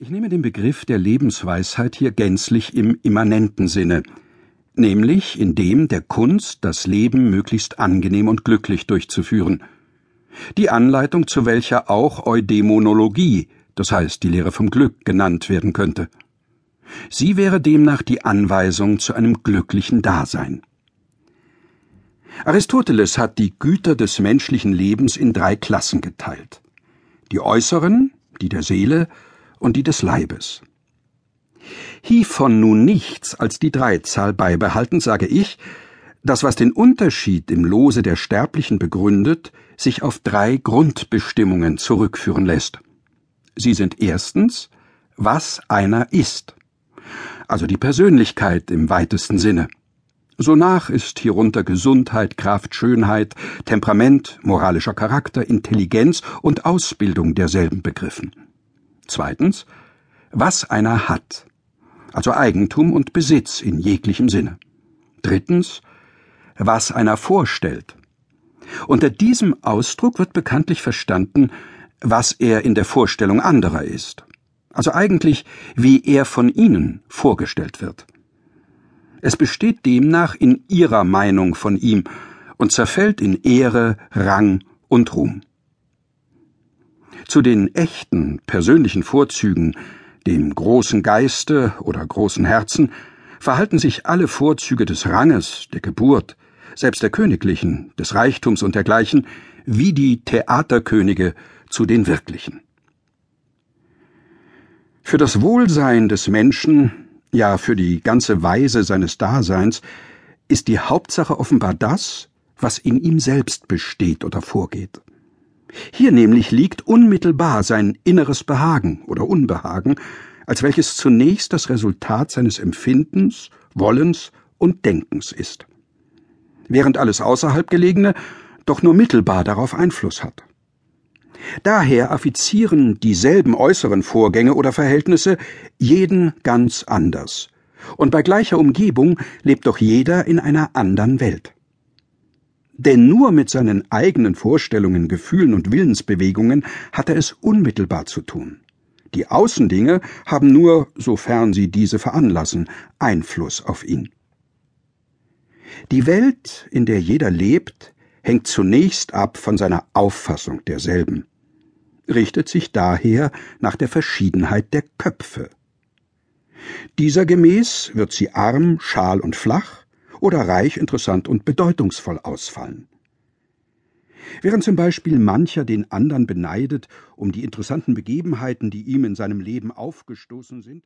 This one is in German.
Ich nehme den Begriff der Lebensweisheit hier gänzlich im immanenten Sinne, nämlich in dem der Kunst, das Leben möglichst angenehm und glücklich durchzuführen. Die Anleitung, zu welcher auch Eudämonologie, das heißt die Lehre vom Glück, genannt werden könnte. Sie wäre demnach die Anweisung zu einem glücklichen Dasein. Aristoteles hat die Güter des menschlichen Lebens in drei Klassen geteilt. Die äußeren, die der Seele, und die des Leibes. Hievon nun nichts als die Dreizahl beibehalten, sage ich, das, was den Unterschied im Lose der Sterblichen begründet, sich auf drei Grundbestimmungen zurückführen lässt. Sie sind erstens, was einer ist, also die Persönlichkeit im weitesten Sinne. Sonach ist hierunter Gesundheit, Kraft, Schönheit, Temperament, moralischer Charakter, Intelligenz und Ausbildung derselben begriffen. Zweitens, was einer hat, also Eigentum und Besitz in jeglichem Sinne. Drittens, was einer vorstellt. Unter diesem Ausdruck wird bekanntlich verstanden, was er in der Vorstellung anderer ist, also eigentlich, wie er von ihnen vorgestellt wird. Es besteht demnach in ihrer Meinung von ihm und zerfällt in Ehre, Rang und Ruhm. Zu den echten persönlichen Vorzügen, dem großen Geiste oder großen Herzen, verhalten sich alle Vorzüge des Ranges, der Geburt, selbst der Königlichen, des Reichtums und dergleichen, wie die Theaterkönige zu den wirklichen. Für das Wohlsein des Menschen, ja für die ganze Weise seines Daseins, ist die Hauptsache offenbar das, was in ihm selbst besteht oder vorgeht. Hier nämlich liegt unmittelbar sein inneres Behagen oder Unbehagen, als welches zunächst das Resultat seines Empfindens, Wollens und Denkens ist, während alles außerhalb gelegene doch nur mittelbar darauf Einfluss hat. Daher affizieren dieselben äußeren Vorgänge oder Verhältnisse jeden ganz anders, und bei gleicher Umgebung lebt doch jeder in einer anderen Welt. Denn nur mit seinen eigenen Vorstellungen, Gefühlen und Willensbewegungen hat er es unmittelbar zu tun. Die Außendinge haben nur, sofern sie diese veranlassen, Einfluss auf ihn. Die Welt, in der jeder lebt, hängt zunächst ab von seiner Auffassung derselben, richtet sich daher nach der Verschiedenheit der Köpfe. Dieser gemäß wird sie arm, schal und flach, oder reich, interessant und bedeutungsvoll ausfallen. Während zum Beispiel mancher den anderen beneidet um die interessanten Begebenheiten, die ihm in seinem Leben aufgestoßen sind,